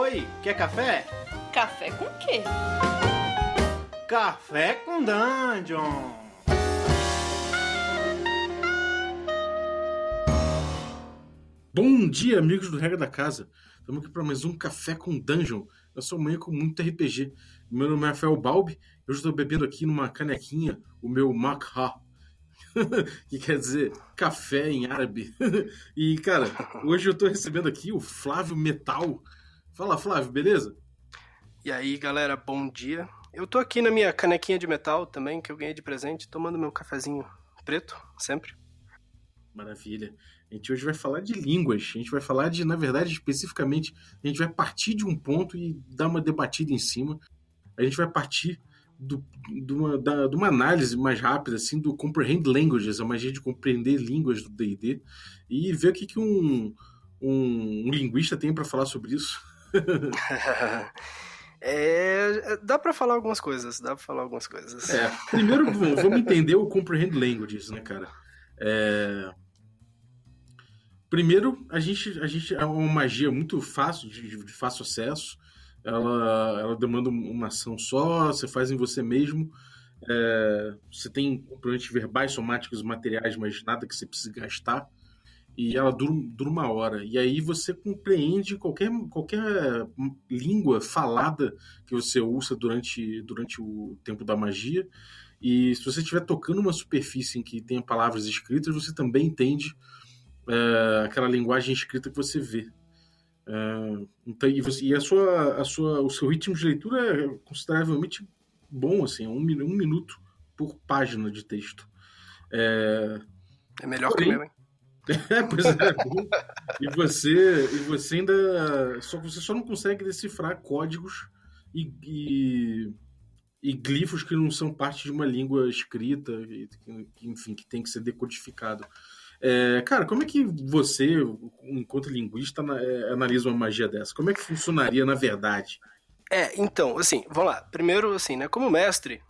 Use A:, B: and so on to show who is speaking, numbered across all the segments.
A: Oi, quer café?
B: Café com quê?
A: Café com Dungeon!
C: Bom dia, amigos do Regra da Casa. Estamos aqui para mais um Café com Dungeon. Eu sou manhã com muito RPG. Meu nome é Rafael Balbi. Eu estou bebendo aqui numa canequinha o meu Makha, que quer dizer café em árabe. e, cara, hoje eu estou recebendo aqui o Flávio Metal. Fala, Flávio, beleza?
D: E aí, galera, bom dia. Eu tô aqui na minha canequinha de metal também, que eu ganhei de presente, tomando meu cafezinho preto, sempre.
C: Maravilha. A gente hoje vai falar de línguas. A gente vai falar de, na verdade, especificamente, a gente vai partir de um ponto e dar uma debatida em cima. A gente vai partir do, de, uma, da, de uma análise mais rápida, assim, do Comprehend Languages, a magia de compreender línguas do D&D, e ver o que, que um, um, um linguista tem para falar sobre isso.
D: é, dá para falar algumas coisas, dá para falar algumas coisas.
C: É, primeiro vamos entender o Comprehend Languages, né, cara? É... Primeiro, a gente, a gente é uma magia muito fácil, de, de fácil acesso. Ela, ela demanda uma ação só, você faz em você mesmo. É, você tem componentes verbais, somáticos, materiais, mas nada que você precise gastar. E ela dura, dura uma hora. E aí você compreende qualquer, qualquer língua falada que você usa durante, durante o tempo da magia. E se você estiver tocando uma superfície em que tenha palavras escritas, você também entende é, aquela linguagem escrita que você vê. É, então, e, você, e, a sua, a sua, o seu ritmo de leitura é consideravelmente bom, assim, é um, um minuto por página de texto. É,
D: é melhor Porém, que o meu, hein?
C: É, pois é. e você, e você ainda. Só, você só não consegue decifrar códigos e, e, e glifos que não são parte de uma língua escrita, e, que, enfim, que tem que ser decodificado. É, cara, como é que você, enquanto linguista, é, analisa uma magia dessa? Como é que funcionaria na verdade?
D: É, então, assim, vamos lá. Primeiro, assim, né, como mestre,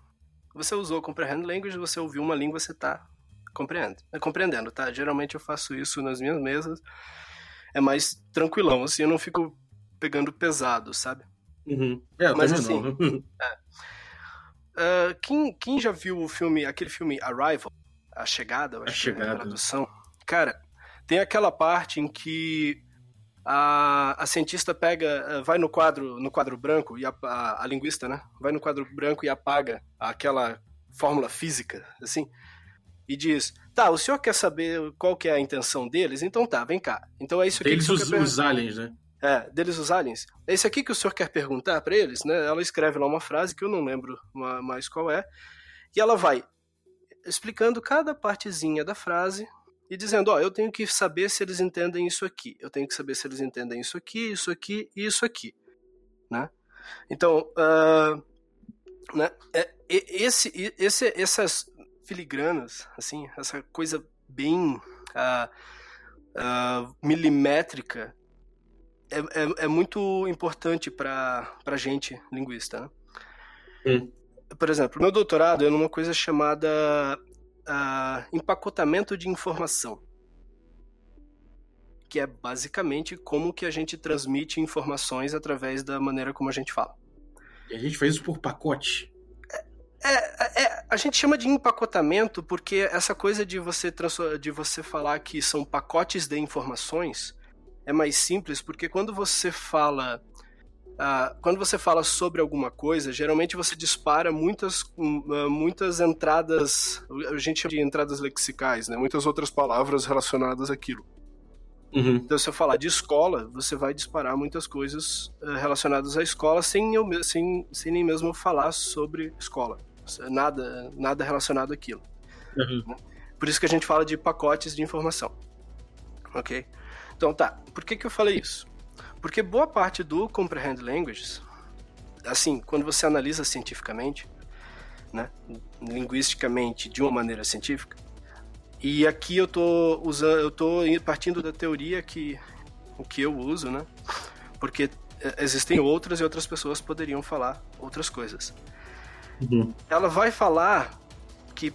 D: você usou Comprehend Language, você ouviu uma língua, você tá compreendendo, é, compreendendo, tá? Geralmente eu faço isso nas minhas mesas, é mais tranquilão, assim, eu não fico pegando pesado, sabe?
C: Uhum. É, Mas assim,
D: é. uh, quem, quem já viu o filme, aquele filme Arrival, A Chegada, eu acho
C: a Chegada.
D: É a tradução, Cara, tem aquela parte em que a, a cientista pega, vai no quadro, no quadro branco, e a, a, a linguista, né? Vai no quadro branco e apaga aquela fórmula física, assim, e diz: Tá, o senhor quer saber qual que é a intenção deles? Então tá, vem cá. Então é isso aqui
C: deles
D: que o
C: os, os aliens, né?
D: É, deles os aliens. É isso aqui que o senhor quer perguntar para eles, né? Ela escreve lá uma frase que eu não lembro mais qual é, e ela vai explicando cada partezinha da frase e dizendo, ó, oh, eu tenho que saber se eles entendem isso aqui, eu tenho que saber se eles entendem isso aqui, isso aqui e isso aqui, né? Então, uh, né, é, esse, esse, essas filigranas, assim, essa coisa bem uh, uh, milimétrica é, é, é, muito importante para a gente, linguista, né?
C: Hum.
D: Por exemplo, meu doutorado é numa coisa chamada uh, empacotamento de informação, que é basicamente como que a gente transmite informações através da maneira como a gente fala.
C: E a gente faz isso por pacote.
D: É, é, a gente chama de empacotamento porque essa coisa de você, de você falar que são pacotes de informações é mais simples, porque quando você fala Uh, quando você fala sobre alguma coisa, geralmente você dispara muitas, uh, muitas entradas, a gente chama de entradas lexicais, né? muitas outras palavras relacionadas àquilo.
C: Uhum.
D: Então, se eu falar de escola, você vai disparar muitas coisas uh, relacionadas à escola sem, eu, sem, sem nem mesmo falar sobre escola. Nada, nada relacionado àquilo.
C: Uhum.
D: Né? Por isso que a gente fala de pacotes de informação. Ok? Então, tá. Por que, que eu falei isso? Porque boa parte do Comprehend Languages, assim, quando você analisa cientificamente, né, linguisticamente, de uma maneira científica, e aqui eu tô usando, eu tô partindo da teoria que o que eu uso, né? Porque existem outras e outras pessoas poderiam falar outras coisas.
C: Uhum.
D: Ela vai falar que,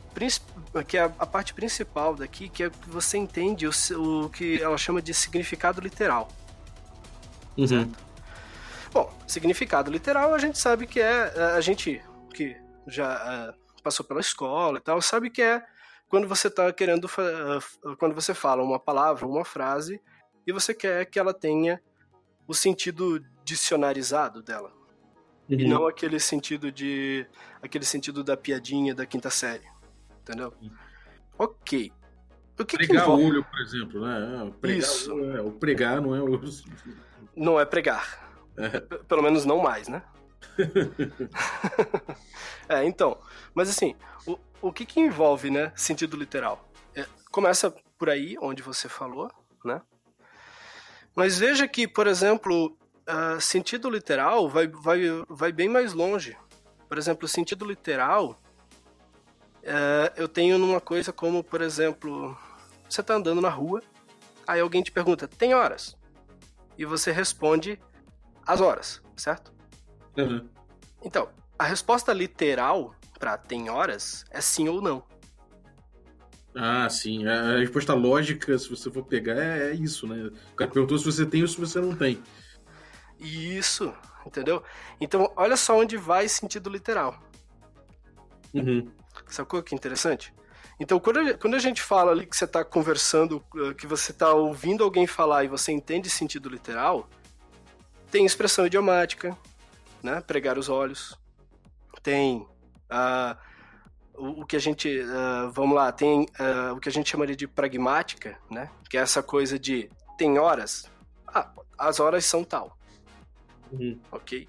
D: que é a parte principal daqui, que é que você entende o, o que ela chama de significado literal.
C: Uhum.
D: Significado literal, a gente sabe que é. A gente que já uh, passou pela escola e tal, sabe que é quando você está querendo. Uh, quando você fala uma palavra, uma frase, e você quer que ela tenha o sentido dicionarizado dela. Uhum. E não aquele sentido de. aquele sentido da piadinha da quinta série. Entendeu? Uhum. Ok.
C: O que pregar que envolve... olho, por exemplo, né? É, pregar Isso. É, o pregar não é o.
D: Não é pregar. É. Pelo menos não mais, né? é, então. Mas assim, o, o que, que envolve, né, sentido literal? É, começa por aí, onde você falou, né? Mas veja que, por exemplo, uh, sentido literal vai, vai, vai bem mais longe. Por exemplo, sentido literal, uh, eu tenho numa coisa como, por exemplo, você está andando na rua, aí alguém te pergunta, tem horas? E você responde as horas, certo?
C: Uhum.
D: Então, a resposta literal para tem horas é sim ou não.
C: Ah, sim. A resposta lógica, se você for pegar, é, é isso, né? O cara perguntou se você tem ou se você não tem.
D: Isso, entendeu? Então, olha só onde vai sentido literal.
C: Uhum.
D: Sacou que interessante? Então, quando, quando a gente fala ali que você está conversando, eh, que você está ouvindo alguém falar e você entende sentido literal, tem expressão idiomática, né? Pregar os olhos. Tem uh, o, o, que a gente, uh, vamos lá, tem uh, o que a gente chamaria de pragmática, né? Que é essa coisa de tem horas, ah, as horas são tal,
C: uhum.
D: ok?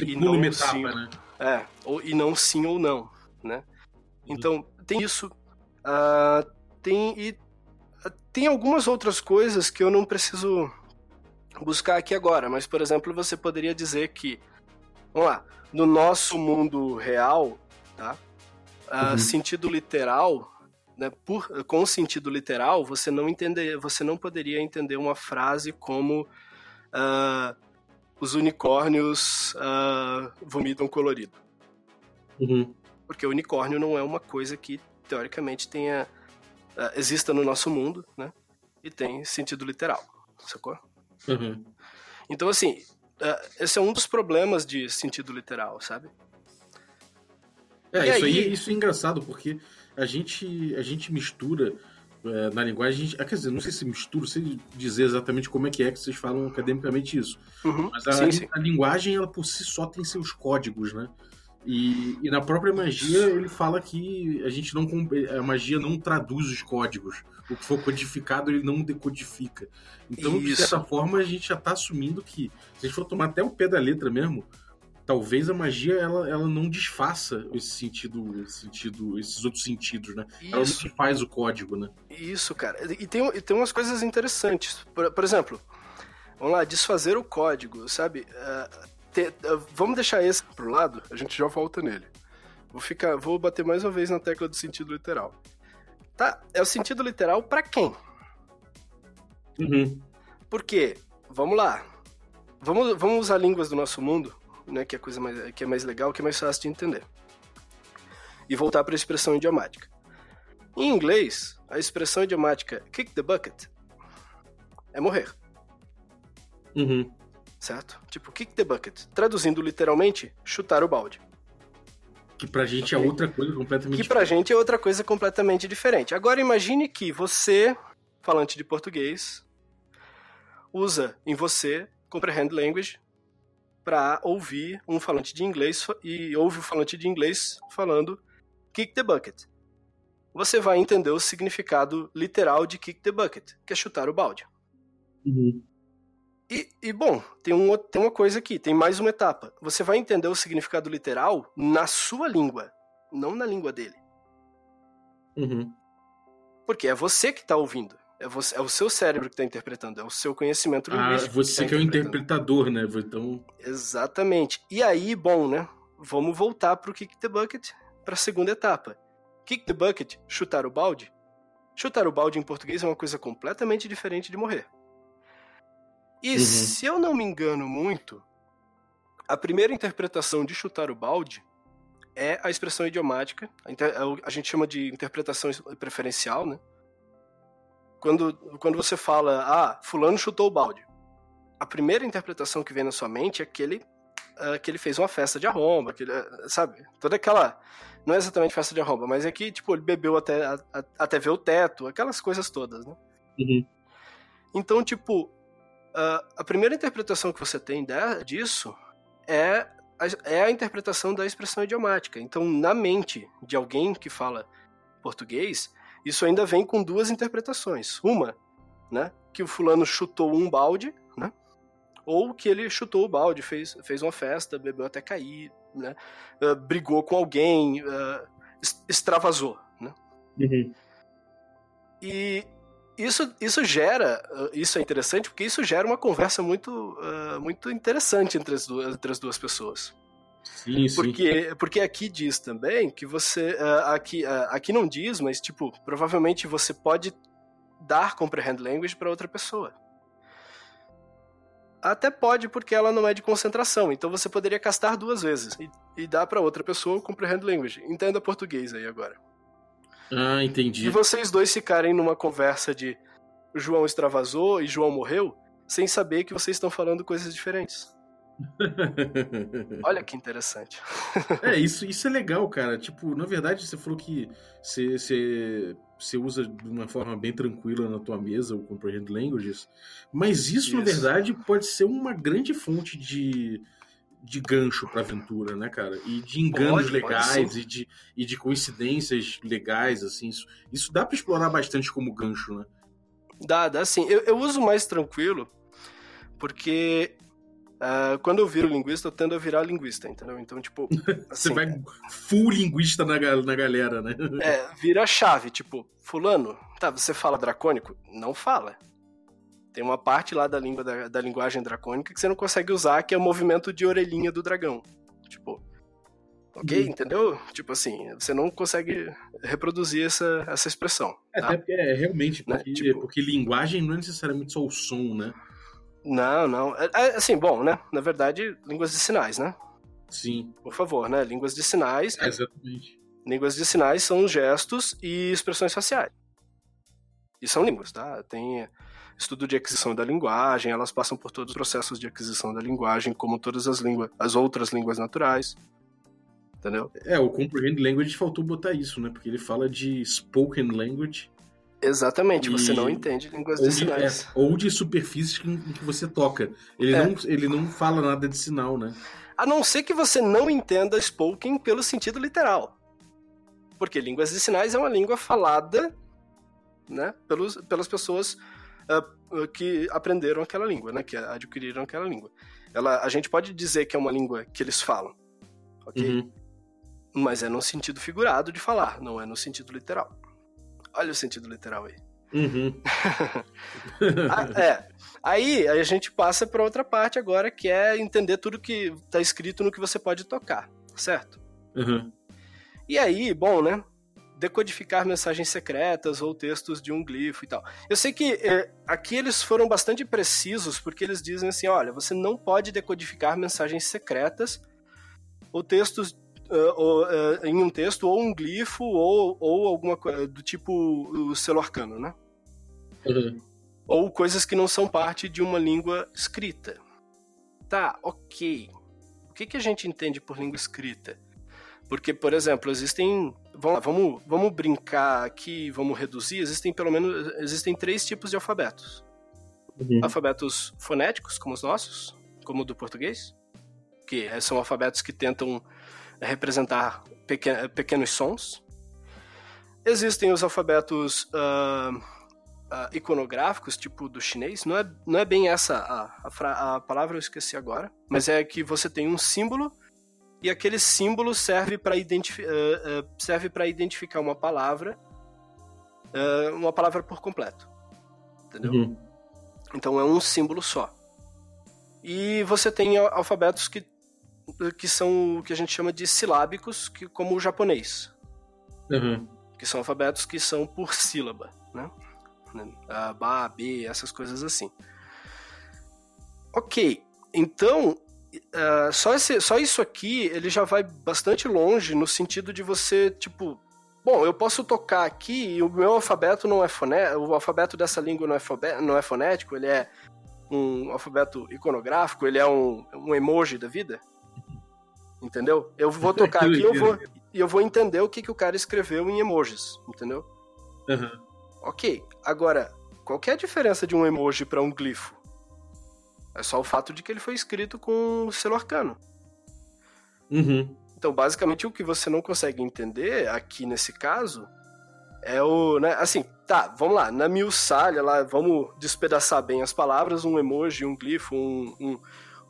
C: e não etapa, sim, né?
D: É, ou, e não sim ou não, né? Uhum. Então tem isso, uh, tem e tem algumas outras coisas que eu não preciso buscar aqui agora, mas por exemplo você poderia dizer que, vamos lá, no nosso mundo real, tá? uhum. sentido literal, né, por, com sentido literal, você não entender, você não poderia entender uma frase como uh, os unicórnios uh, vomitam colorido.
C: Uhum.
D: Porque unicórnio não é uma coisa que teoricamente tenha uh, exista no nosso mundo, né? E tem sentido literal, sacou?
C: Uhum.
D: Então assim, esse é um dos problemas de sentido literal, sabe?
C: É, e isso aí... aí, isso é engraçado, porque a gente, a gente mistura é, na linguagem, gente, quer dizer, não sei se mistura, sei dizer exatamente como é que é que vocês falam academicamente isso.
D: Uhum,
C: mas a, sim, sim. a, linguagem, ela por si só tem seus códigos, né? E, e, na própria magia ele fala que a gente não a magia não traduz os códigos. O que for codificado ele não decodifica. Então, Isso. de certa forma, a gente já está assumindo que, se a gente for tomar até o pé da letra mesmo, talvez a magia ela, ela não desfaça esse sentido, esse sentido, esses outros sentidos, né? Isso. Ela não desfaz o código, né?
D: Isso, cara. E tem, e tem umas coisas interessantes. Por, por exemplo, vamos lá, desfazer o código, sabe? Uh, te, uh, vamos deixar esse pro lado, a gente já volta nele. Vou ficar, vou bater mais uma vez na tecla do sentido literal. Tá, é o sentido literal para quem?
C: Uhum.
D: Porque, vamos lá, vamos, vamos usar línguas do nosso mundo né, que é coisa mais, que é mais legal, que é mais fácil de entender. E voltar para a expressão idiomática. Em inglês, a expressão idiomática kick the bucket é morrer.
C: Uhum.
D: Certo? Tipo, kick the bucket. Traduzindo literalmente, chutar o balde.
C: Que pra gente é okay? é outra coisa completamente
D: Que pra gente é outra coisa completamente diferente. Agora imagine que você, falante de português, usa em você comprehend language para ouvir um falante de inglês e ouve o falante de inglês falando kick the bucket. Você vai entender o significado literal de kick the bucket, que é chutar o balde.
C: Uhum.
D: E, e, bom, tem, um, tem uma coisa aqui, tem mais uma etapa. Você vai entender o significado literal na sua língua, não na língua dele.
C: Uhum.
D: Porque é você que está ouvindo. É, você, é o seu cérebro que está interpretando, é o seu conhecimento
C: linguístico. Ah, você que, tá que é o interpretador, né? Então...
D: Exatamente. E aí, bom, né? Vamos voltar para o Kick the Bucket, para a segunda etapa. Kick the Bucket, chutar o balde. Chutar o balde em português é uma coisa completamente diferente de morrer. E uhum. se eu não me engano muito, a primeira interpretação de chutar o balde é a expressão idiomática. A, gente chama de interpretação preferencial, né? Quando, quando você fala, ah, fulano chutou o balde, a primeira interpretação que vem na sua mente é que ele uh, que ele fez uma festa de arromba, que ele, sabe? Toda aquela. Não é exatamente festa de arromba, mas é que, tipo, ele bebeu até, a, a, até ver o teto, aquelas coisas todas, né?
C: Uhum.
D: Então, tipo, uh, a primeira interpretação que você tem disso é a, é a interpretação da expressão idiomática. Então, na mente de alguém que fala português, isso ainda vem com duas interpretações. Uma, né, que o fulano chutou um balde, né? Ou que ele chutou o balde, fez, fez uma festa, bebeu até cair, né? Uh, brigou com alguém, uh, extravasou, né?
C: Uhum.
D: E isso, isso gera, uh, isso é interessante porque isso gera uma conversa muito, muito interessante entre as duas, entre as duas pessoas.
C: Sim,
D: porque, sim. porque aqui diz também que você. aqui, aqui não diz, mas tipo, provavelmente você pode dar comprehend language para outra pessoa. Até pode, porque ela não é de concentração. Então você poderia castar duas vezes e, e dar para outra pessoa comprehend language. Entenda português aí agora.
C: Ah, entendi.
D: E vocês dois ficarem numa conversa de João extravasou e João morreu, sem saber que vocês estão falando coisas diferentes. Olha que interessante.
C: é, isso, isso é legal, cara. Tipo, na verdade, você falou que você, você, você usa de uma forma bem tranquila na tua mesa o Comprehend Languages, mas isso, isso. na verdade, pode ser uma grande fonte de, de gancho pra aventura, né, cara? E de enganos pode, legais pode e, de, e de coincidências legais, assim. Isso, isso dá para explorar bastante como gancho, né?
D: Dá, dá sim. Eu, eu uso mais tranquilo porque Uh, quando eu viro linguista, eu tendo a virar linguista, entendeu? Então, tipo.
C: Assim, Você vai full linguista na, na galera, né?
D: É, vira a chave, tipo, Fulano, tá, você fala dracônico? Não fala. Tem uma parte lá da língua da, da linguagem dracônica que você não consegue usar, que é o movimento de orelhinha do dragão. Tipo. Ok, uhum. entendeu? Tipo assim, você não consegue reproduzir essa, essa expressão.
C: É, tá? Até porque é realmente, né? porque, né? tipo, porque linguagem não é necessariamente só o som, né?
D: Não, não. É, é, assim, bom, né? Na verdade, línguas de sinais, né?
C: Sim.
D: Por favor, né? Línguas de sinais.
C: É, exatamente.
D: Línguas de sinais são gestos e expressões faciais. E são línguas, tá? Tem estudo de aquisição da linguagem, elas passam por todos os processos de aquisição da linguagem, como todas as línguas, as outras línguas naturais. Entendeu?
C: É, o Comprehend Language faltou botar isso, né? Porque ele fala de spoken language
D: Exatamente, e... você não entende línguas de, de sinais.
C: É, ou de superfícies em que você toca. Ele, é. não, ele não fala nada de sinal, né?
D: A não ser que você não entenda spoken pelo sentido literal. Porque línguas de sinais é uma língua falada né, pelos, pelas pessoas uh, que aprenderam aquela língua, né, que adquiriram aquela língua. Ela, a gente pode dizer que é uma língua que eles falam, ok? Uhum. Mas é no sentido figurado de falar, não é no sentido literal. Olha o sentido literal aí.
C: Uhum.
D: ah, é. Aí a gente passa para outra parte agora, que é entender tudo que está escrito no que você pode tocar, certo?
C: Uhum.
D: E aí, bom, né? Decodificar mensagens secretas ou textos de um glifo e tal. Eu sei que é, aqui eles foram bastante precisos, porque eles dizem assim: olha, você não pode decodificar mensagens secretas ou textos uh, uh, em um texto ou um glifo ou, ou alguma coisa do tipo o selo arcano, né?
C: Uhum.
D: Ou coisas que não são parte de uma língua escrita. Tá, ok. O que, que a gente entende por língua escrita? Porque, por exemplo, existem. Vamos, vamos, vamos brincar aqui, vamos reduzir. Existem pelo menos existem três tipos de alfabetos:
C: uhum.
D: alfabetos fonéticos, como os nossos, como o do português, que são alfabetos que tentam representar pequenos sons. Existem os alfabetos uh, uh, iconográficos, tipo do chinês. Não é, não é bem essa a, a, a palavra, eu esqueci agora. Mas é que você tem um símbolo e aquele símbolo serve para identifi uh, identificar uma palavra, uma palavra por completo. Entendeu?
C: Uhum.
D: Então é um símbolo só. E você tem alfabetos que que são o que a gente chama de silábicos, que, como o japonês.
C: Uhum.
D: Que são alfabetos que são por sílaba, né? A, ba, B, essas coisas assim. Ok, então uh, só, esse, só isso aqui ele já vai bastante longe no sentido de você, tipo, bom, eu posso tocar aqui e o meu alfabeto não é fonético, o alfabeto dessa língua não é, não é fonético, ele é um alfabeto iconográfico, ele é um, um emoji da vida. Entendeu? Eu vou tocar aqui e eu vou, e eu vou entender o que, que o cara escreveu em emojis, entendeu?
C: Uhum.
D: Ok. Agora, qual que é a diferença de um emoji para um glifo? É só o fato de que ele foi escrito com selo arcano.
C: Uhum.
D: Então, basicamente, o que você não consegue entender aqui nesse caso é o. Né, assim, tá, vamos lá, na miuçalha lá, vamos despedaçar bem as palavras, um emoji, um glifo, um, um,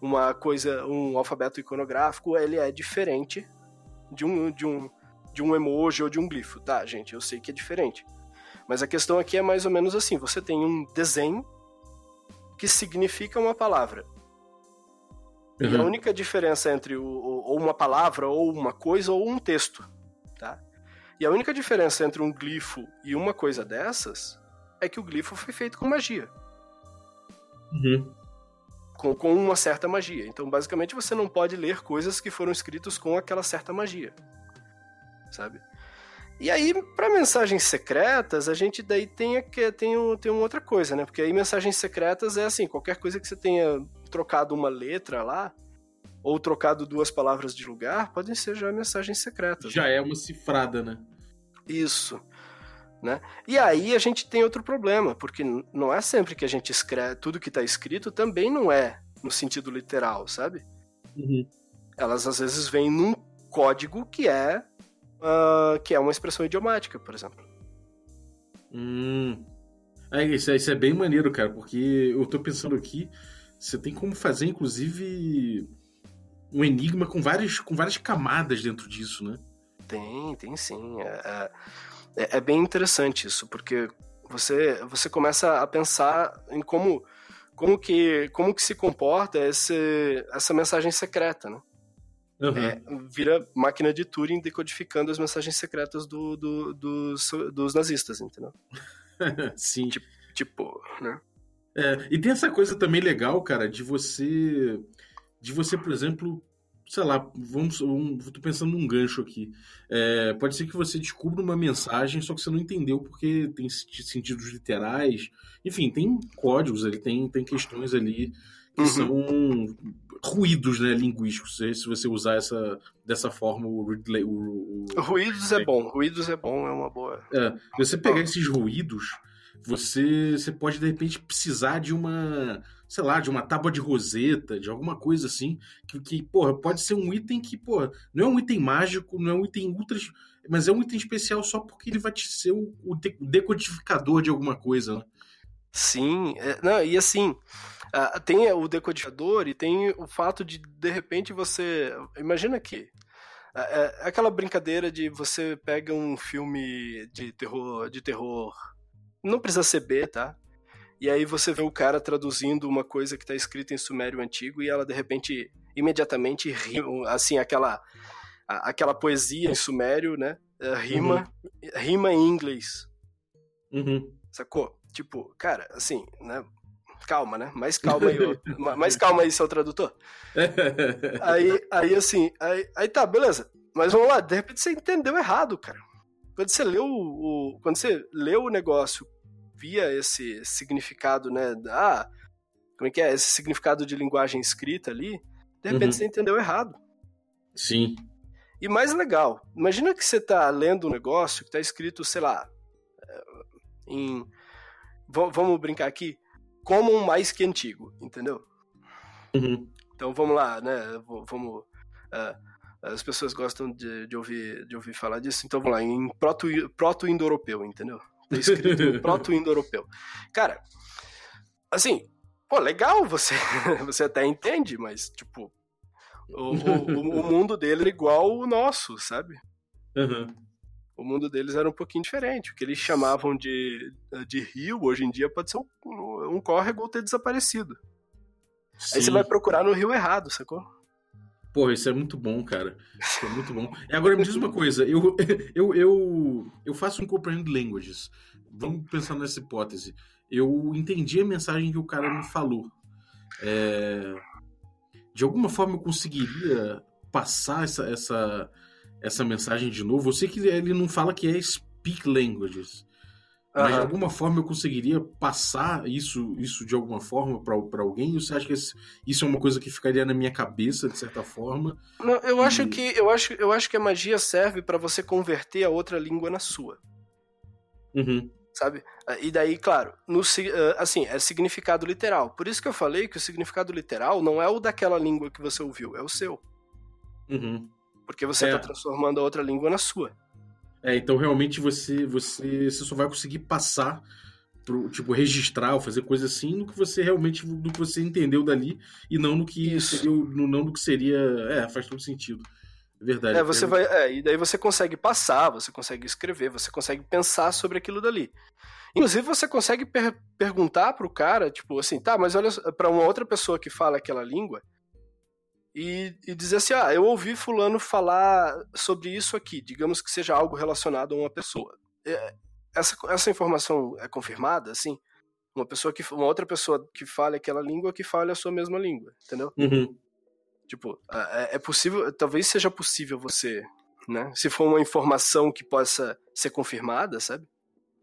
D: uma coisa, um alfabeto iconográfico, ele é diferente de um, de, um, de um emoji ou de um glifo, tá, gente? Eu sei que é diferente. Mas a questão aqui é mais ou menos assim: você tem um desenho que significa uma palavra. Uhum. E a única diferença entre o, ou uma palavra, ou uma coisa, ou um texto, tá? E a única diferença entre um glifo e uma coisa dessas é que o glifo foi feito com magia.
C: Uhum.
D: Com, com uma certa magia. Então, basicamente, você não pode ler coisas que foram escritas com aquela certa magia. Sabe? E aí, para mensagens secretas, a gente daí tem, tem, um, tem uma outra coisa, né? Porque aí mensagens secretas é assim, qualquer coisa que você tenha trocado uma letra lá, ou trocado duas palavras de lugar, podem ser já mensagens secretas.
C: Já né? é uma cifrada, né?
D: Isso. Né? E aí a gente tem outro problema, porque não é sempre que a gente escreve, tudo que está escrito também não é no sentido literal, sabe?
C: Uhum.
D: Elas às vezes vêm num código que é uh, que é uma expressão idiomática, por exemplo.
C: Hum. É, isso, é, isso é bem maneiro, cara, porque eu tô pensando aqui, você tem como fazer, inclusive, um enigma com várias, com várias camadas dentro disso, né?
D: Tem, tem sim. É, é, é bem interessante isso, porque você, você começa a pensar em como, como, que, como que se comporta esse, essa mensagem secreta, né?
C: Uhum.
D: É, vira máquina de Turing decodificando as mensagens secretas do, do, dos, dos nazistas, entendeu?
C: Sim.
D: Tipo, tipo né?
C: É, e tem essa coisa também legal, cara, de você. De você, por exemplo, sei lá, vamos, vamos tô pensando num gancho aqui. É, pode ser que você descubra uma mensagem, só que você não entendeu porque tem sentidos literais. Enfim, tem códigos ali, tem, tem questões ali que uhum. são ruídos né, linguísticos, se você usar essa, dessa forma o, o,
D: o Ruídos é bom, ruídos é bom, é uma boa.
C: É, você pegar esses ruídos, você, você pode de repente precisar de uma, sei lá, de uma tábua de roseta, de alguma coisa assim, que, que porra, pode ser um item que, porra, não é um item mágico, não é um item ultra, mas é um item especial só porque ele vai te ser o, o decodificador de alguma coisa, né?
D: Sim, é, não, e assim, Uh, tem o decodificador e tem o fato de, de repente, você. Imagina que. Uh, é aquela brincadeira de você pega um filme de terror, de terror. Não precisa ser B, tá? E aí você vê o cara traduzindo uma coisa que está escrita em sumério antigo e ela de repente imediatamente rima, assim aquela aquela poesia em sumério, né? Uh, rima uhum. rima em inglês.
C: Uhum.
D: Sacou? Tipo, cara, assim, né? calma, né? Mais calma aí, mais calma aí, seu tradutor. aí, aí assim, aí, aí tá, beleza. Mas vamos lá, de repente você entendeu errado, cara. Quando você leu o, quando você leu o negócio via esse significado, né? Ah, como é que é? Esse significado de linguagem escrita ali, de repente uhum. você entendeu errado.
C: Sim.
D: E mais legal, imagina que você tá lendo um negócio que tá escrito, sei lá, em. Vamos brincar aqui, comum mais que antigo, entendeu?
C: Uhum.
D: Então vamos lá, né? Vamos. Uh, as pessoas gostam de, de, ouvir, de ouvir falar disso, então vamos lá, em proto-indo-europeu, proto entendeu? Escrito proto-indo-europeu. Cara, assim, pô, legal, você, você até entende, mas, tipo, o, o, o mundo dele é igual o nosso, sabe?
C: Uhum
D: o mundo deles era um pouquinho diferente. O que eles chamavam de, de rio, hoje em dia, pode ser um, um córrego ou ter desaparecido. Sim. Aí você vai procurar no rio errado, sacou?
C: Pô, isso é muito bom, cara. Isso é muito bom. E agora me diz uma coisa, eu, eu, eu, eu faço um Comprehend Languages. Vamos pensar nessa hipótese. Eu entendi a mensagem que o cara me falou. É... De alguma forma eu conseguiria passar essa, essa, essa mensagem de novo. Eu sei que ele não fala que é speak languages. Mas de
D: Aham.
C: alguma forma eu conseguiria passar isso, isso de alguma forma para alguém? Ou você acha que isso é uma coisa que ficaria na minha cabeça, de certa forma?
D: Não, eu acho
C: E-
D: que eu acho, eu acho que a magia serve pra você converter a outra língua na sua,
C: Uhum.
D: sabe? Ah, E daí, claro, no, ah, assim, é significado literal. Por isso que eu falei que o significado literal não é o daquela língua que você ouviu, é o seu.
C: Uhum.
D: Porque você
C: É.
D: tá transformando a outra língua na sua.
C: É, então realmente você, você, você só vai conseguir passar, pro, tipo, registrar ou fazer coisa assim no que você realmente, no que você entendeu dali e não no que
D: Isso.
C: seria, no, não no que seria, é, faz todo sentido. É verdade.
D: É, você vai, é, e daí você consegue passar, você consegue escrever, você consegue pensar sobre aquilo dali. Inclusive você consegue per perguntar pro cara, tipo assim, tá, mas olha para uma outra pessoa que fala aquela língua e, e dizer assim, ah, eu ouvi fulano falar sobre isso aqui, digamos que seja algo relacionado a uma pessoa. É, essa, essa informação é confirmada, assim? Uma pessoa que uma outra pessoa que fale aquela língua que fale a sua mesma língua, entendeu?
C: Uhum.
D: Tipo, é, é possível, talvez seja possível você, né? Se for uma informação que possa ser confirmada, sabe?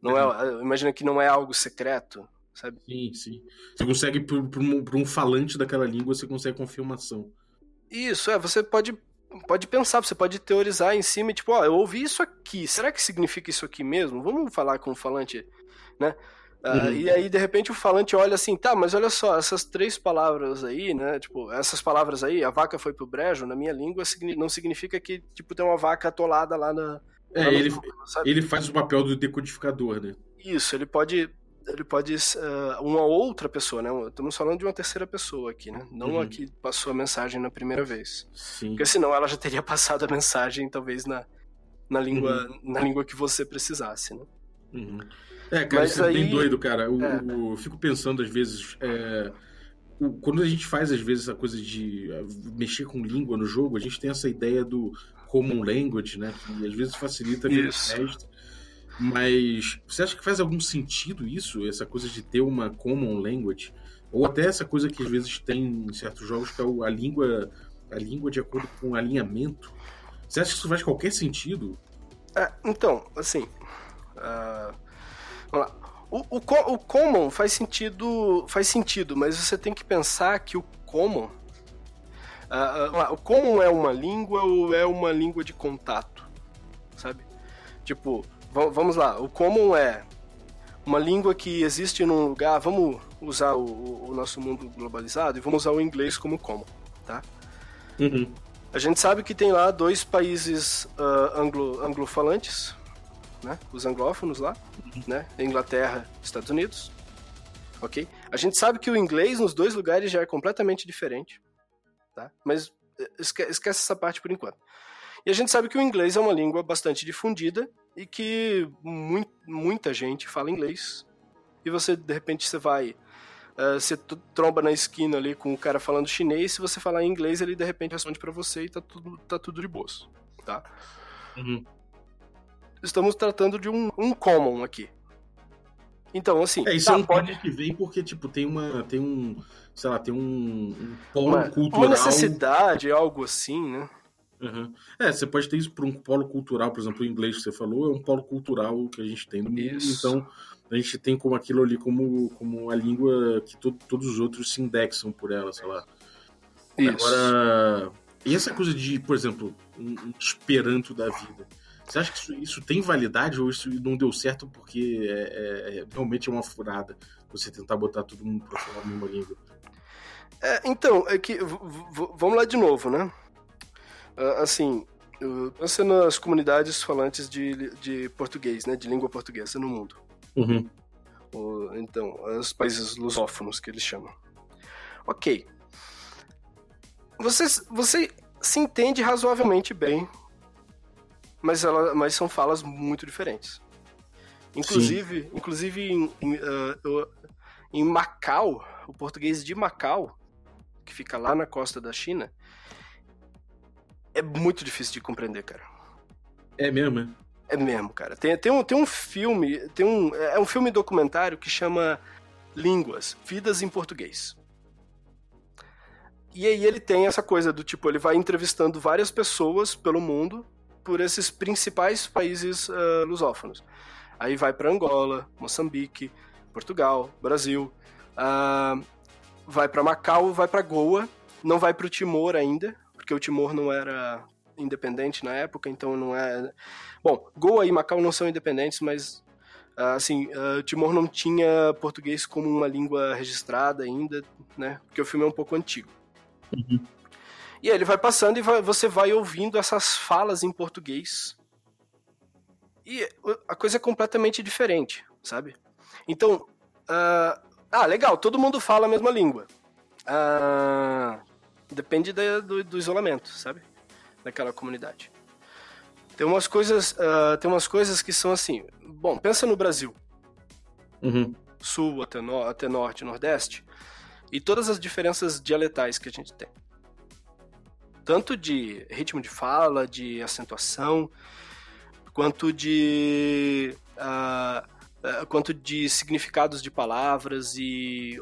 D: Não é, imagina que não é algo secreto, sabe?
C: Sim, sim. Você consegue, por, por um, por um falante daquela língua, você consegue confirmação.
D: Isso, é, você pode pode pensar, você pode teorizar em cima, e, tipo, ó, eu ouvi isso aqui, será que significa isso aqui mesmo? Vamos falar com o falante, né? Ah,
C: Uhum.
D: E aí, de repente, o falante olha assim, tá, mas olha só, essas três palavras aí, né? Tipo, essas palavras aí, a vaca foi pro brejo, na minha língua, não significa que, tipo, tem uma vaca atolada lá na.
C: É, ele, ele faz o papel do decodificador, né?
D: Isso, ele pode. Ele pode. ah, uma outra pessoa, né? Estamos falando de uma terceira pessoa aqui, né? Não
C: Uhum.
D: a que passou a mensagem na primeira vez.
C: Sim.
D: Porque senão ela já teria passado a mensagem, talvez, na, na, língua, na língua que você precisasse, né?
C: Uhum. É, cara,
D: Mas
C: isso é bem
D: aí-
C: doido, cara. O,
D: É.
C: o- eu fico pensando, às vezes, é, o- quando a gente faz, às vezes, essa coisa de é, mexer com língua no jogo, a gente tem essa ideia do common language, né? Que às vezes facilita
D: Isso.
C: mestre. Mas você acha que faz algum sentido isso, essa coisa de ter uma common language? Ou até essa coisa que às vezes tem em certos jogos, que é a língua, a língua de acordo com o alinhamento. Você acha que isso faz qualquer sentido?
D: É, então, assim. ah, vamos lá. O, o, o common faz sentido, faz sentido, mas você tem que pensar que o common. lá, o common é uma língua ou é uma língua de contato? Sabe? Tipo, vamos lá, o common é uma língua que existe num lugar. Vamos usar o, o- nosso mundo globalizado e vamos usar o inglês como common, tá?
C: Uhum.
D: A gente sabe que tem lá dois países ah, anglo, anglofalantes, né? Os anglófonos lá, né? Inglaterra, Estados Unidos, ok? A gente sabe que o inglês nos dois lugares já é completamente diferente, tá? Mas eh, esque- esquece essa parte por enquanto. E a gente sabe que o inglês é uma língua bastante difundida e que mui- muita gente fala inglês. E você, de repente, você vai Uh, você tromba na esquina ali com o cara falando chinês, se você falar em inglês, ele de repente responde pra você e tá tudo, tá tudo de boas, tá?
C: Uhum.
D: Estamos tratando de um, um common aqui. Então, assim,
C: É, isso
D: tá,
C: é um
D: pode...
C: que vem porque, tipo, tem uma. Tem um. Sei lá, tem um, um polo
D: uma,
C: cultural.
D: uma necessidade, algo assim, né?
C: Uhum. É, você pode ter isso por um polo cultural, por exemplo, o inglês que você falou, é um polo cultural que a gente tem no mundo,
D: Isso.
C: então a gente tem como aquilo ali como, como a língua que to- todos os outros se indexam por ela, sei lá.
D: Isso.
C: Agora, e essa coisa de, por exemplo, um, um esperanto da vida? Você acha que isso, isso tem validade ou isso não deu certo porque é, é- é- realmente é uma furada você tentar botar todo mundo pra falar a mesma língua?
D: É, então, é que. v- v- vamos lá de novo, né? Ah, assim, pensa nas comunidades falantes de, de português, né? De língua portuguesa no mundo.
C: Uhum.
D: O- então, os países lusófonos que eles chamam. Ok. Você, você se entende razoavelmente bem, mas, ela, mas são falas muito diferentes. Inclusive, inclusive em, em, eu- em Macau, o português de Macau, que fica lá na costa da China, é muito difícil de compreender, cara.
C: É mesmo, é?
D: É mesmo, cara. Tem, tem, um, tem um filme, tem um, é um filme documentário que chama Línguas, Vidas em Português. E aí ele tem essa coisa do tipo, ele vai entrevistando várias pessoas pelo mundo por esses principais países ah, lusófonos. Aí vai para Angola, Moçambique, Portugal, Brasil, uh, vai para Macau, vai para Goa, não vai para o Timor ainda, porque o Timor não era independente na época, então não é. Bom, Goa e Macau não são independentes, mas ah, assim, uh, Timor não tinha português como uma língua registrada ainda, né? Porque o filme é um pouco antigo. Uhum. E aí ele vai passando e vai, você vai ouvindo essas falas em português. E a coisa é completamente diferente, sabe? Então, uh, ah, legal, todo mundo fala a mesma língua. Uh, depende do, do isolamento, sabe? Daquela comunidade. Tem umas coisas, uh, tem umas coisas que são assim. Bom, pensa no Brasil.
C: Uhum.
D: Sul até, no, até norte, nordeste. E todas as diferenças dialetais que a gente tem. Tanto de ritmo de fala, de acentuação, quanto de. Uh, quanto de significados de palavras e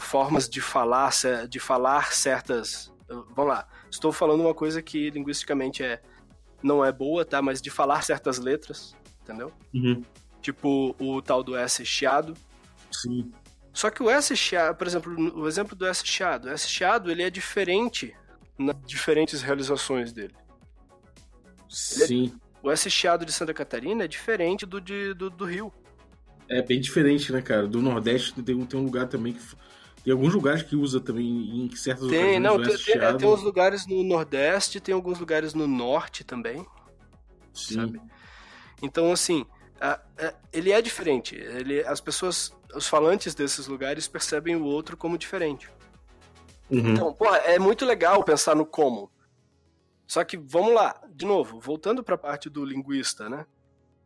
D: formas de falar, de falar certas. vamos lá. Estou falando uma coisa que linguisticamente é não é boa, tá? Mas de falar certas letras, entendeu?
C: Uhum.
D: Tipo o tal do S chiado.
C: Sim.
D: Só que o S chiado, por exemplo, o exemplo do S chiado, o S chiado ele é diferente nas diferentes realizações dele.
C: Sim.
D: É, o S chiado de Santa Catarina é diferente do de, do, do Rio.
C: É bem diferente, né, cara? Do Nordeste tem, tem um lugar também que tem alguns lugares que usa também em certas
D: tem, Não, tem, tem, tem uns lugares no Nordeste, tem alguns lugares no Norte também.
C: Sim.
D: Sabe? Então, assim, a, a, ele é diferente. Ele, as pessoas, os falantes desses lugares percebem o outro como diferente.
C: Uhum.
D: Então, porra, é muito legal pensar no como. Só que, vamos lá, de novo, voltando para a parte do linguista, né?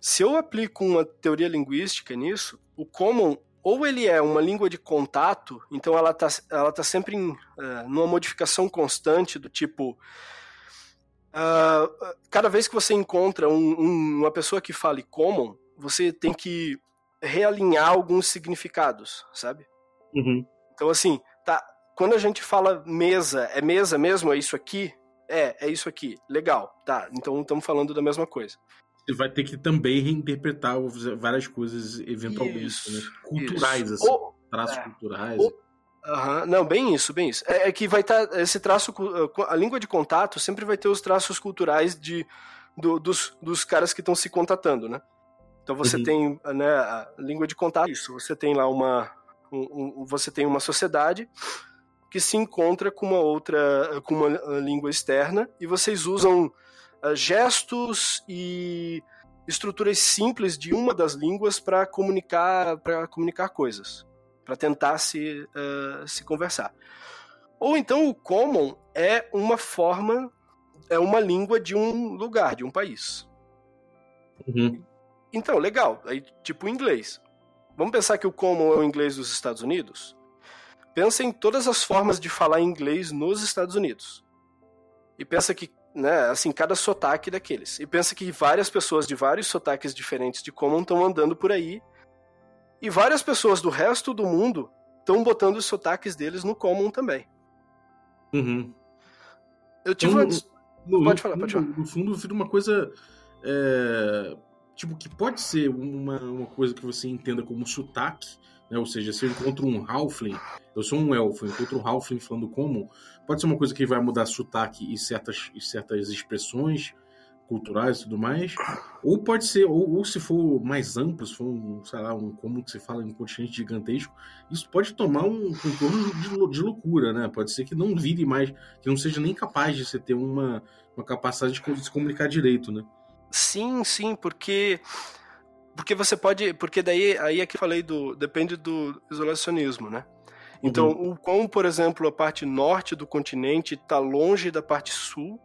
D: Se eu aplico uma teoria linguística nisso, o common ou ele é uma língua de contato, então ela está ela tá sempre em, uh, numa modificação constante do tipo. Uh, cada vez que você encontra um, um, uma pessoa que fale common, você tem que realinhar alguns significados, sabe?
C: Uhum.
D: Então, assim, tá. Quando a gente fala mesa, é mesa mesmo? É isso aqui? É, é isso aqui. Legal, tá. Então estamos falando da mesma coisa
C: você vai ter que também reinterpretar várias coisas eventualmente,
D: isso,
C: né? culturais,
D: isso.
C: assim, traços
D: é,
C: culturais.
D: Uhum, não, bem isso, bem isso. É, é que vai estar tá, esse traço, a língua de contato sempre vai ter os traços culturais de, do, dos, dos caras que estão se contatando, né? Então você uhum. tem, né, a língua de contato, isso. Você tem lá uma, um, um, você tem uma sociedade que se encontra com uma outra, com uma língua externa e vocês usam uh, gestos e estruturas simples de uma das línguas para comunicar para comunicar coisas, para tentar se, uh, se conversar. Ou então o common é uma forma, é uma língua de um lugar, de um país.
C: Uhum.
D: Então, legal. Aí, tipo o inglês. Vamos pensar que o common é o inglês dos Estados Unidos? Pensa em todas as formas de falar inglês nos Estados Unidos. E pensa que né, assim, cada sotaque daqueles. E pensa que várias pessoas de vários sotaques diferentes de Common estão andando por aí, e várias pessoas do resto do mundo estão botando os sotaques deles no Common também.
C: Uhum.
D: Eu tive
C: então,
D: uma...
C: no,
D: pode falar, pode falar.
C: No fundo, vira uma coisa... É, tipo, que pode ser uma, uma coisa que você entenda como sotaque, né? Ou seja, se eu encontro um Halfling, eu sou um elfo, eu encontro um Halfling falando comum, pode ser uma coisa que vai mudar sotaque e certas, e certas expressões culturais e tudo mais, ou pode ser, ou, ou, se for mais amplo, se for um, sei lá, um comum que se fala em um continente gigantesco, isso pode tomar um contorno de, de, loucura, né? Pode ser que não vire mais, que não seja nem capaz de você ter uma, uma capacidade de se comunicar direito, né?
D: Sim, sim, porque porque você pode. Porque daí aí é que eu falei do. Depende do isolacionismo, né? Então, uhum. o quão, por exemplo, a parte norte do continente está longe da parte sul,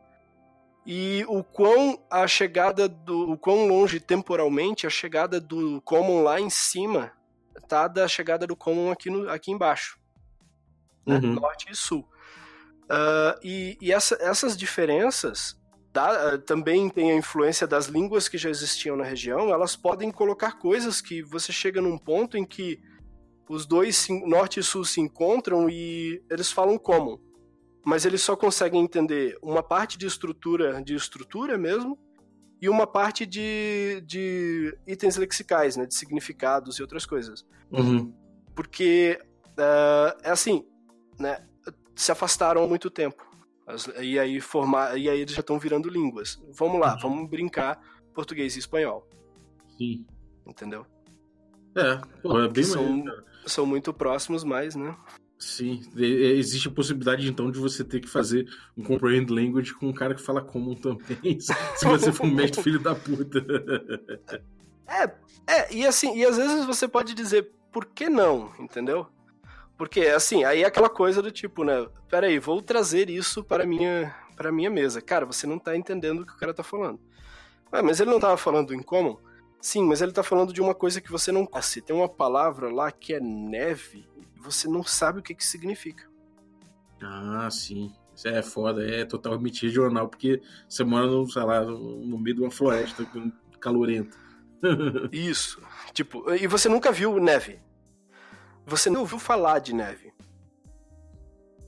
D: e o quão a chegada do. o quão longe temporalmente a chegada do Common lá em cima tá da chegada do Common aqui, no, aqui embaixo. Né? Uhum. Norte e sul. Uh, e, e essa, essas diferenças da, também tem a influência das línguas que já existiam na região, elas podem colocar coisas que você chega num ponto em que os dois, norte e sul, se encontram e eles falam comum. Mas eles só conseguem entender uma parte de estrutura, de estrutura mesmo, e uma parte de, de itens lexicais, né? De significados e outras coisas.
C: Uhum.
D: Porque uh, é assim, né? Se afastaram há muito tempo. As, e aí formar, e aí eles já estão virando línguas. Vamos lá, uhum. vamos brincar português e espanhol.
C: Sim.
D: Entendeu?
C: É, pô, é bem
D: são, são muito próximos, mas, né?
C: Sim, existe a possibilidade então de você ter que fazer um comprehend language com um cara que fala common também, se você for um mestre filho da puta.
D: É, é, e assim, e às vezes você pode dizer por que não, entendeu? Porque assim, aí é aquela coisa do tipo, né? Peraí, vou trazer isso para minha para minha mesa. Cara, você não tá entendendo o que o cara tá falando. Ah, mas ele não tava falando em common? Sim, mas ele tá falando de uma coisa que você não conhece. Tem uma palavra lá que é neve e você não sabe o que que significa.
C: Ah, sim. Isso é foda, é total mentira de jornal, porque você mora, no, sei lá, no meio de uma floresta calorenta.
D: Isso. Tipo, e você nunca viu neve. Você não ouviu falar de neve.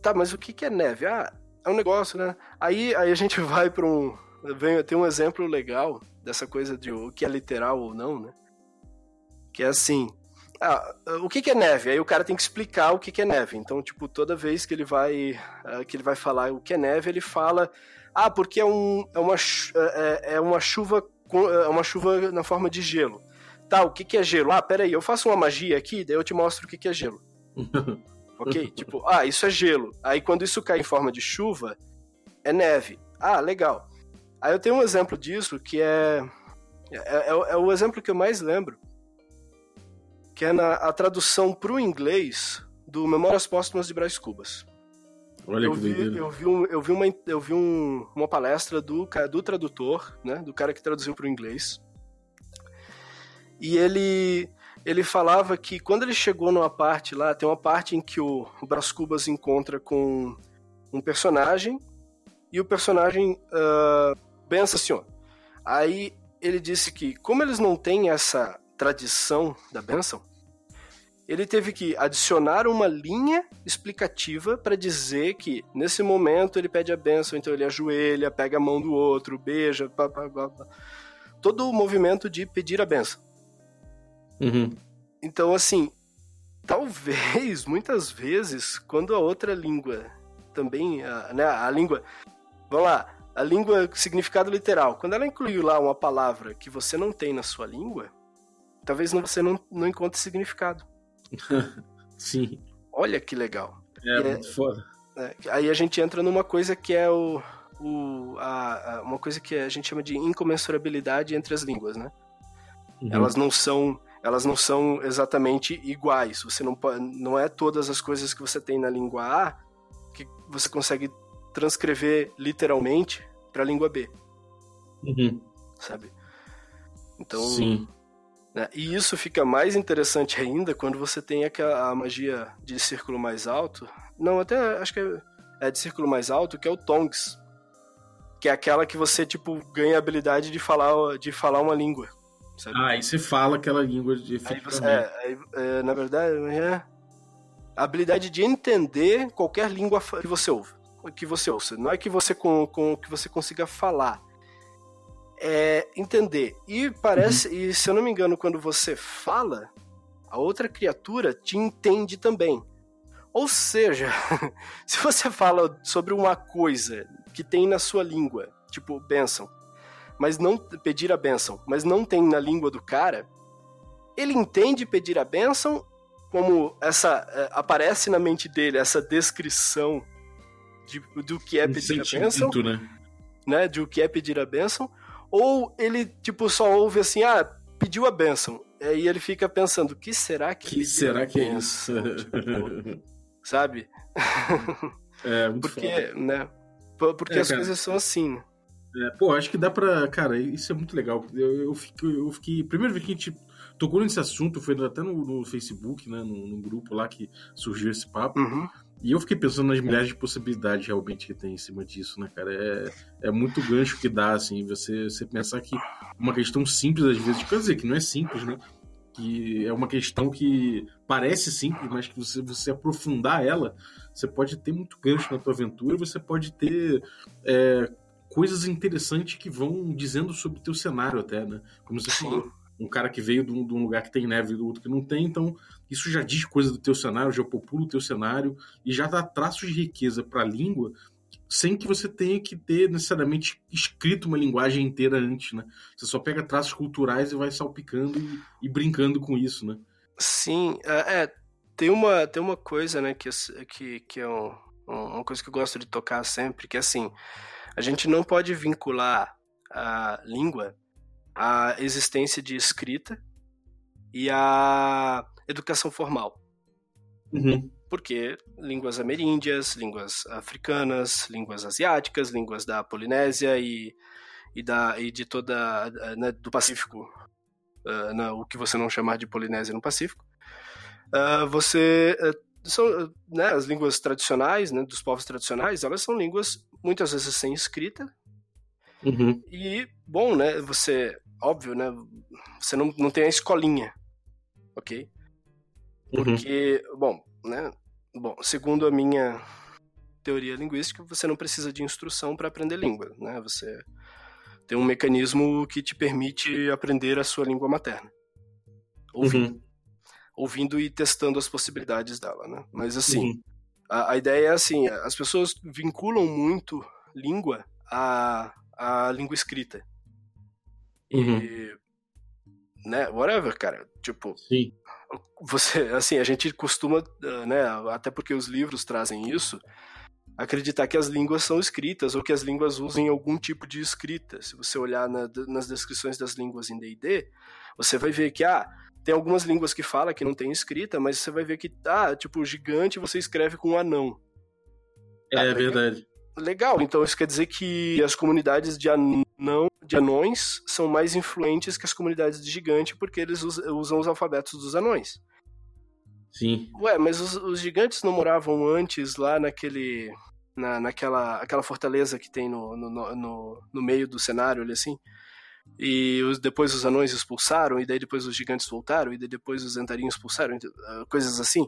D: Tá, mas o que que é neve? Ah, é um negócio, né? Aí, aí a gente vai para um... Vem, tem um exemplo legal dessa coisa de o que é literal ou não, né? Que é assim, ah, o que, que, é neve? Aí o cara tem que explicar o que, que é neve. Então, tipo, toda vez que ele vai uh, que ele vai falar o que é neve, ele fala, ah, porque é, um, é, uma, é, é uma chuva é uma chuva na forma de gelo. Tá, o que, que é gelo? Ah, peraí, eu faço uma magia aqui, daí eu te mostro o que, que é gelo. ok? Tipo, ah, isso é gelo. Aí quando isso cai em forma de chuva, é neve. Ah, legal. Aí eu tenho um exemplo disso que é. É, é, é o exemplo que eu mais lembro. Que é na a tradução para o inglês do Memórias Póstumas de Brás Cubas.
C: Olha
D: eu
C: que
D: vi, eu vi, um, eu vi, uma, eu vi um, uma palestra do, do tradutor, né? Do cara que traduziu para o inglês. E ele, ele falava que quando ele chegou numa parte lá, tem uma parte em que o, Brás Cubas encontra com um personagem e o personagem uh, pensa assim, ó. Aí ele disse que, como eles não têm essa tradição da bênção, ele teve que adicionar uma linha explicativa para dizer que nesse momento ele pede a bênção, então ele ajoelha, pega a mão do outro, beija, pá, pá, pá, todo o movimento de pedir a bênção.
C: Uhum.
D: Então, assim, talvez, muitas vezes, quando a outra língua também, a, né, a língua, vamos lá, a língua significado literal, quando ela inclui lá uma palavra que você não tem na sua língua, talvez você não, não encontre significado.
C: Sim.
D: Olha que legal.
C: É, é muito foda.
D: É, aí a gente entra numa coisa que é o, o a, a, uma coisa que a gente chama de incomensurabilidade entre as línguas, né? Uhum. Elas não são elas não são exatamente iguais. Você não não é todas as coisas que você tem na língua A que você consegue transcrever literalmente para a língua B.
C: Uhum.
D: Sabe? Então,
C: Sim.
D: Né, e isso fica mais interessante ainda quando você tem aquela, a magia de círculo mais alto. Não, até acho que é, é de círculo mais alto, que é o Tongs. Que é aquela que você, tipo, ganha a habilidade de falar, de falar uma língua. Sabe?
C: Ah, e você fala aquela língua de
D: aí você, é, é, Na verdade, é a habilidade de entender qualquer língua que você ouve que você ouça. Não é que você com, com que você consiga falar. É entender. E parece, uhum. e se eu não me engano, quando você fala, a outra criatura te entende também. Ou seja, se você fala sobre uma coisa que tem na sua língua, tipo bênção, mas não pedir a bênção, mas não tem na língua do cara, ele entende pedir a bênção como essa é, aparece na mente dele essa descrição de, do que é pedir a bênção, né? né? De o que é pedir a bênção, ou ele, tipo, só ouve assim, ah, pediu a bênção. Aí ele fica pensando, o que será que
C: que será que é isso?
D: Tipo, sabe?
C: É, muito
D: Porque,
C: foda.
D: né? Porque é, as coisas são assim.
C: É, pô, acho que dá pra. Cara, isso é muito legal. Eu, eu, fiquei, eu fiquei. Primeiro vez que a gente tocou nesse assunto foi até no, no Facebook, né? No, no, grupo lá que surgiu esse papo.
D: Uhum.
C: E eu fiquei pensando nas milhares de possibilidades realmente que tem em cima disso, né, cara? É, é muito gancho que dá, assim, você, você pensar que uma questão simples, às vezes, quer dizer, que não é simples, né? Que é uma questão que parece simples, mas que você, você aprofundar ela, você pode ter muito gancho na tua aventura, você pode ter é, coisas interessantes que vão dizendo sobre o teu cenário até, né? Como você falou, um cara que veio de um, de um lugar que tem neve e do outro que não tem, então isso já diz coisa do teu cenário, já popula o teu cenário e já dá traços de riqueza para a língua sem que você tenha que ter necessariamente escrito uma linguagem inteira antes, né? Você só pega traços culturais e vai salpicando e, e brincando com isso, né?
D: Sim, é, é, tem uma tem uma coisa, né, que que, que é um, uma coisa que eu gosto de tocar sempre, que é assim, a gente não pode vincular a língua à existência de escrita e à educação formal.
C: Uhum.
D: Porque línguas ameríndias, línguas africanas, línguas asiáticas, línguas da Polinésia e, e, da, e de toda né, do Pacífico, uh, na, o que você não chamar de Polinésia no Pacífico, uh, você uh, são né, as línguas tradicionais, né, dos povos tradicionais, elas são línguas muitas vezes sem escrita.
C: Uhum.
D: E bom, né, você óbvio, né, você não, não tem a escolinha, ok? Porque, uhum. bom, né? Bom, segundo a minha teoria linguística, você não precisa de instrução para aprender língua, né? Você tem um mecanismo que te permite aprender a sua língua materna. Ouvindo. Uhum. Ouvindo e testando as possibilidades dela, né? Mas assim, uhum. A, a, ideia é assim, as pessoas vinculam muito língua à, à língua escrita.
C: Uhum.
D: E, né, whatever, cara, tipo...
C: Sim
D: você, assim, a gente costuma, né, até porque os livros trazem isso, acreditar que as línguas são escritas ou que as línguas usem algum tipo de escrita. Se você olhar na, nas descrições das línguas em D&D, você vai ver que, ah, tem algumas línguas que fala que não tem escrita, mas você vai ver que, ah, tipo, gigante você escreve com um anão.
C: É, ah, verdade.
D: Legal, então isso quer dizer que as comunidades de anão de anões são mais influentes que as comunidades de gigante porque eles usam os alfabetos dos anões.
C: Sim.
D: Ué, mas os, os gigantes não moravam antes lá naquele. Na, naquela aquela fortaleza que tem no, no, no, no meio do cenário ali assim? E os, depois os anões expulsaram, e daí depois os gigantes voltaram, e daí depois os entarinhos expulsaram, coisas assim.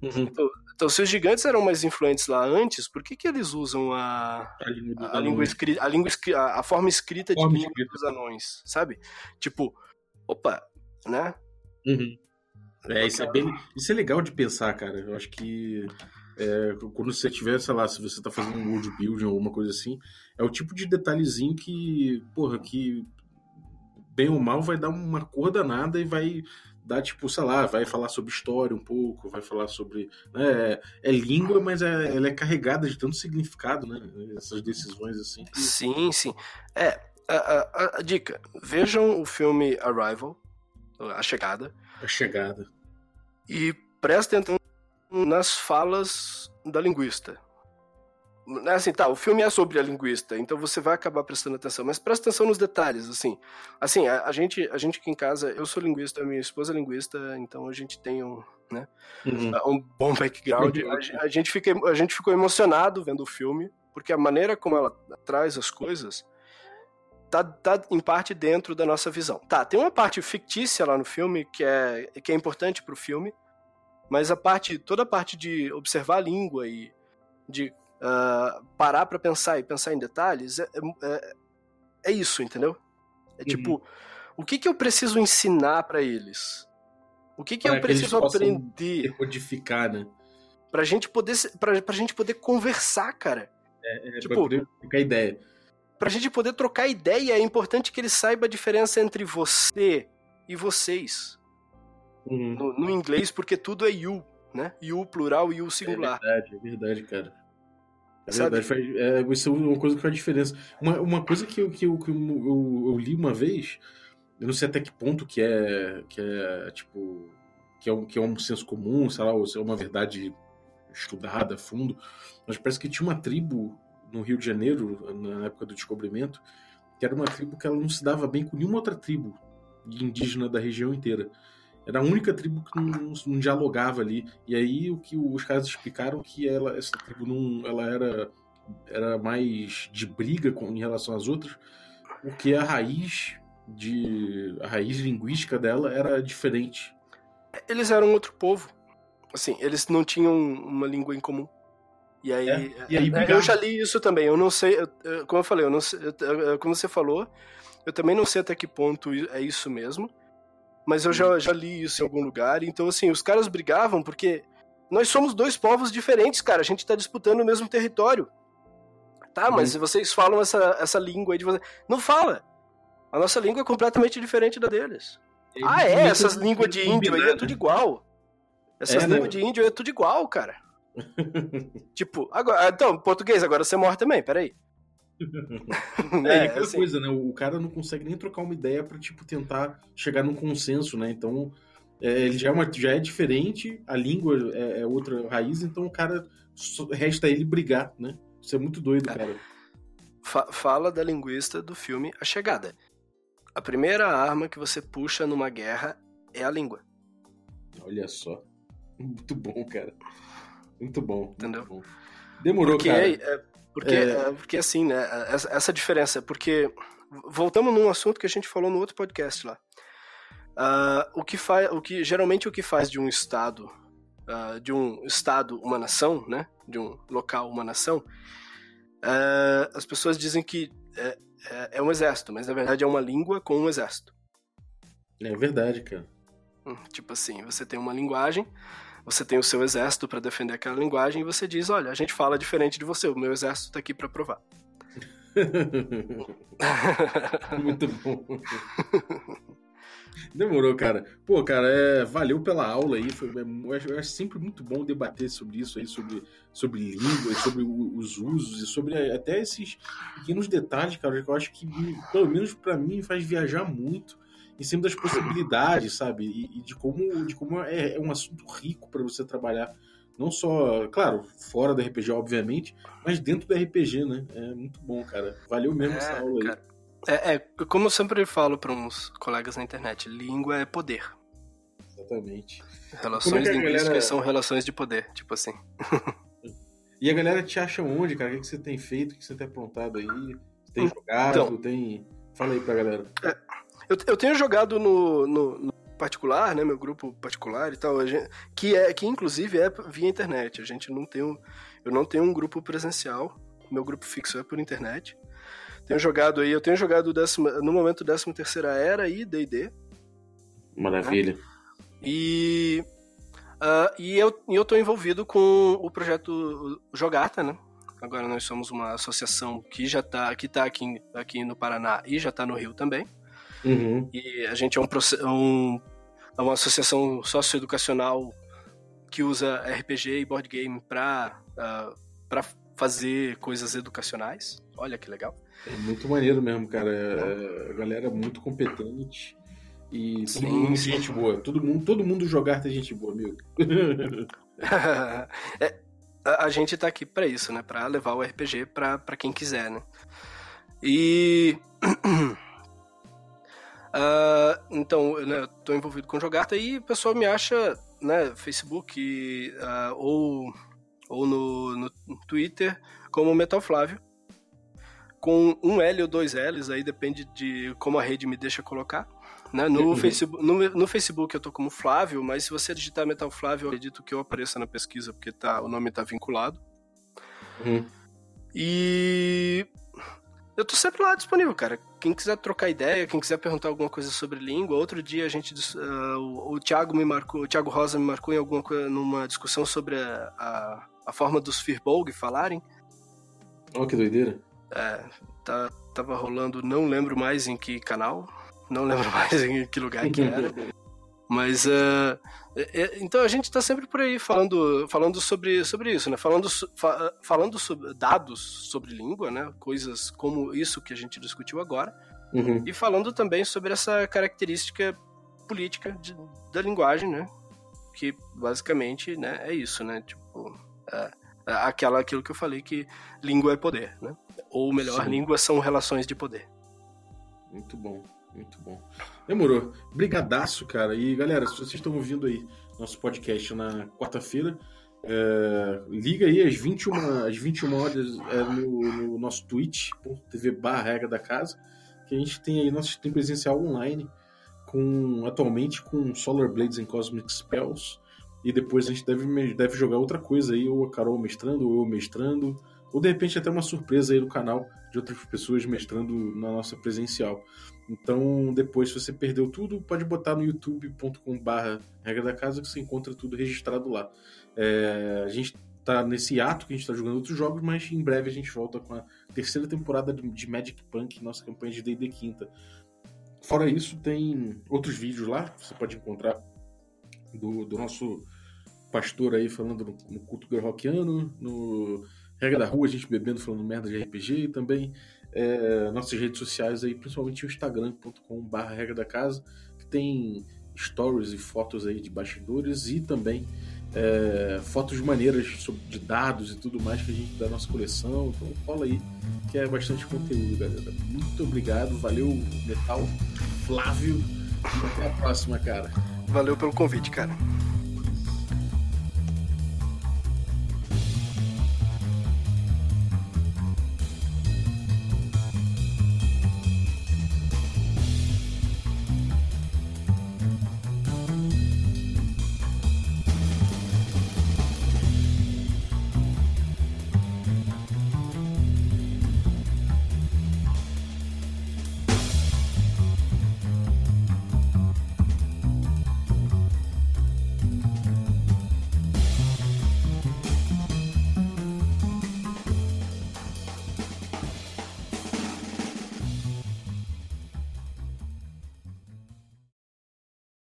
C: Uhum.
D: Então, então, se os gigantes eram mais influentes lá antes, por que, que eles usam a,
C: a língua,
D: a, língua escrita, a, língua escrita, a, forma escrita
C: forma
D: de língua dos anões, sabe? Tipo, opa, né?
C: Uhum. É, isso é, bem, isso é legal de pensar, cara. Eu acho que é, quando você tiver, sei lá, se você tá fazendo um world building ou alguma coisa assim, é o tipo de detalhezinho que, porra, que bem ou mal vai dar uma cor danada e vai dar, tipo, sei lá, vai falar sobre história um pouco, vai falar sobre. Né, é língua, mas é, ela é carregada de tanto significado, né? Essas decisões assim. que-
D: Sim, sim. É, a, a- a dica: vejam o filme Arrival, A Chegada,
C: A chegada.
D: e prestem atenção nas falas da linguista. Assim, tá, o filme é sobre a linguista, então você vai acabar prestando atenção, mas presta atenção nos detalhes, assim. Assim, a, a gente, a gente aqui em casa, eu sou linguista, minha esposa é linguista, então a gente tem um, né,
C: Uhum.
D: um bom background. A, gen- a gente fica, a gente ficou emocionado vendo o filme, porque a maneira como ela traz as coisas tá, tá em parte dentro da nossa visão. Tá, tem uma parte fictícia lá no filme que é, que é importante pro filme, mas a parte, toda a parte de observar a língua e de ah, parar pra pensar e pensar em detalhes é, é, é isso, entendeu? É tipo, o que que eu preciso ensinar pra eles? O que que
C: Pra
D: eu
C: que
D: preciso
C: possam
D: aprender?
C: Decodificar, né?
D: Pra gente poder, pra, pra gente poder conversar, cara.
C: É,
D: Tipo-
C: pra a ideia.
D: Pra gente poder trocar ideia, é importante que ele saiba a diferença entre você e vocês.
C: Uhum.
D: No, no inglês, porque tudo é you, né? You plural e you
C: É
D: singular.
C: verdade, é verdade, cara. É
D: Sabe?
C: verdade, faz, é, isso é uma coisa que faz diferença. Uma, uma coisa que, eu, que, eu, que eu, eu- eu li uma vez, eu não sei até que ponto que é, que é tipo, que é, um, que é um senso comum, sei lá, ou se é uma verdade estudada a fundo, mas parece que tinha uma tribo no Rio de Janeiro, na época do descobrimento, que era uma tribo que ela não se dava bem com nenhuma outra tribo indígena da região inteira. Era a única tribo que não, não dialogava ali. E aí o que os caras explicaram que ela, essa tribo não, ela era, era mais de briga com, em relação às outras, porque a raiz de a raiz linguística dela era diferente.
D: Eles eram outro povo. Assim, eles não tinham uma língua em comum. E aí,
C: É, e aí
D: é,
C: brigar.
D: eu já li isso também. Eu não sei, eu- como eu falei, eu não sei, eu- como você falou, eu também não sei até que ponto é isso mesmo. Mas eu já, já li isso em algum lugar. Então, assim, os caras brigavam porque nós somos dois povos diferentes, cara. A gente tá disputando o mesmo território. Tá, mas vocês falam essa, essa língua aí de vocês. Não fala. A nossa língua é completamente diferente da deles. Ah, é? Essas línguas de índio aí é tudo igual. Essas
C: É, né?
D: línguas de índio é tudo igual, cara. tipo, agora, então, português, agora você morre também, peraí.
C: É,
D: É,
C: aquela
D: assim.
C: coisa, né? O cara não consegue nem trocar uma ideia pra, tipo, tentar chegar num consenso, né? Então, é, ele já é, uma, já é diferente, a língua é, é outra raiz, então o cara resta ele brigar, né? Isso é muito doido, cara.
D: Fa- fala da linguista do filme A Chegada. A primeira arma que você puxa numa guerra é a língua.
C: Olha só. Muito bom, cara. Muito bom. muito
D: Entendeu?
C: bom. Demorou,
D: Porque,
C: cara.
D: é, porque,
C: É.
D: é, porque assim, né? Essa, essa diferença. Porque. Voltamos num assunto que a gente falou no outro podcast lá. Ah, o que faz. O que, geralmente o que faz de um Estado. ah, de um Estado uma nação, né? De um local uma nação. ah, as pessoas dizem que é, é, é um exército, mas na verdade é uma língua com um exército.
C: É verdade, cara.
D: Hum, Tipo assim, você tem uma linguagem, você tem o seu exército para defender aquela linguagem e você diz, olha, a gente fala diferente de você, o meu exército tá aqui para provar.
C: Muito bom. Demorou, cara. Pô, cara, é, valeu pela aula aí. Foi, é, acho sempre muito bom debater sobre isso aí, sobre, sobre línguas, sobre o- os usos e sobre até esses pequenos detalhes, cara, que eu acho que, pelo menos pra mim, faz viajar muito em cima das possibilidades, sabe? E, e de como, de como é, é um assunto rico pra você trabalhar. Não só, claro, fora do RPG, obviamente, mas dentro do RPG, né? É muito bom, cara. Valeu mesmo essa aula aí.
D: cara. É, é, como eu sempre falo para uns colegas na internet, língua é poder.
C: Exatamente.
D: Relações
C: é
D: linguísticas
C: galera-
D: são relações de poder, tipo assim.
C: E a galera te acha onde, cara? O que você tem feito? O que você tem aprontado aí? Você tem jogado?
D: Então.
C: Tem. Fala aí pra galera.
D: Eu, eu tenho jogado no, no- no particular, né, meu grupo particular e tal, gente- que é que inclusive é via internet. A gente não tem um, eu não tenho um grupo presencial. Meu grupo fixo é por internet. Tenho jogado aí, eu tenho jogado décima, no momento 13 terceira era e D&D
C: Maravilha.
D: e ah, e eu e eu tô envolvido com o projeto Jogata, né? Agora nós somos uma associação que já tá que tá aqui aqui no Paraná e já tá no Rio também.
C: Uhum.
D: E a gente é um, proce- um- é uma associação socioeducacional que usa RPG e board game para para fazer coisas educacionais. Olha que legal.
C: É muito maneiro mesmo, cara. É, a galera é muito competente. E todo
D: Sim,
C: mundo
D: sim.
C: gente boa. Todo mundo, todo mundo jogar tem gente boa, amigo.
D: É, a, a gente tá aqui para isso, né? Para levar o RPG para quem quiser, né? E Ah, então, né, eu tô envolvido com Jogata e o pessoal me acha, né, Facebook ah, ou, ou no, no Twitter como Metal Flávio. Com um L ou dois L's, aí depende de como a rede me deixa colocar. Né? No,
C: Uhum.
D: Facebook, no, no Facebook eu tô como Flávio, mas se você digitar Metal Flávio, eu acredito que eu apareça na pesquisa, porque tá, o nome tá vinculado.
C: Uhum.
D: E eu tô sempre lá disponível, cara. Quem quiser trocar ideia, quem quiser perguntar alguma coisa sobre língua, outro dia a gente ah, o, o Thiago me marcou, o Thiago Rosa me marcou em alguma coisa numa discussão sobre a, a, a forma dos Firbolg falarem.
C: Olha que doideira.
D: Tá, tava rolando, não lembro mais em que canal, não lembro mais em que lugar que era. Mas ah, é- então a gente tá sempre por aí falando, falando sobre, sobre isso, né? Falando, fa- falando sobre dados sobre língua, né? Coisas como isso que a gente discutiu agora.
C: Uhum.
D: E falando também sobre essa característica política de- da linguagem, né? Que basicamente né, é isso, né? Tipo, é, é aquela, aquilo que eu falei que língua é poder, né? Ou melhor,
C: Sim.
D: língua são relações de poder.
C: Muito bom, muito bom. Demorou. Brigadaço, cara. E galera, se vocês estão ouvindo aí nosso podcast na quarta-feira, é, liga aí às 21, às 21 horas é, no, no nosso twitch.tv barra regra da casa, que a gente tem aí nosso tem presencial online, com atualmente com Solar Blades and Cosmic Spells. E depois a gente deve, deve jogar outra coisa aí, ou a Carol mestrando, ou eu mestrando, ou de repente até uma surpresa aí no canal de outras pessoas mestrando na nossa presencial. Então, depois, se você perdeu tudo, pode botar no youtube.com/barra regra da casa que você encontra tudo registrado lá. É, a gente tá nesse ato que a gente tá jogando outros jogos, mas em breve a gente volta com a terceira temporada de Magic Punk, nossa campanha de D&D quinta. Fora isso, tem outros vídeos lá, você pode encontrar do, do nosso pastor aí falando no, culto rockiano, no Regra da Rua, a gente bebendo, falando merda de RPG, também é, nossas redes sociais aí, principalmente o instagram.com.br regra da casa, que tem stories e fotos aí de bastidores e também é, fotos maneiras sobre, de dados e tudo mais que a gente da nossa coleção. Então cola aí, que é bastante conteúdo, galera. Muito obrigado, valeu, Metal, Flávio, e até a próxima, cara.
D: Valeu pelo convite, cara.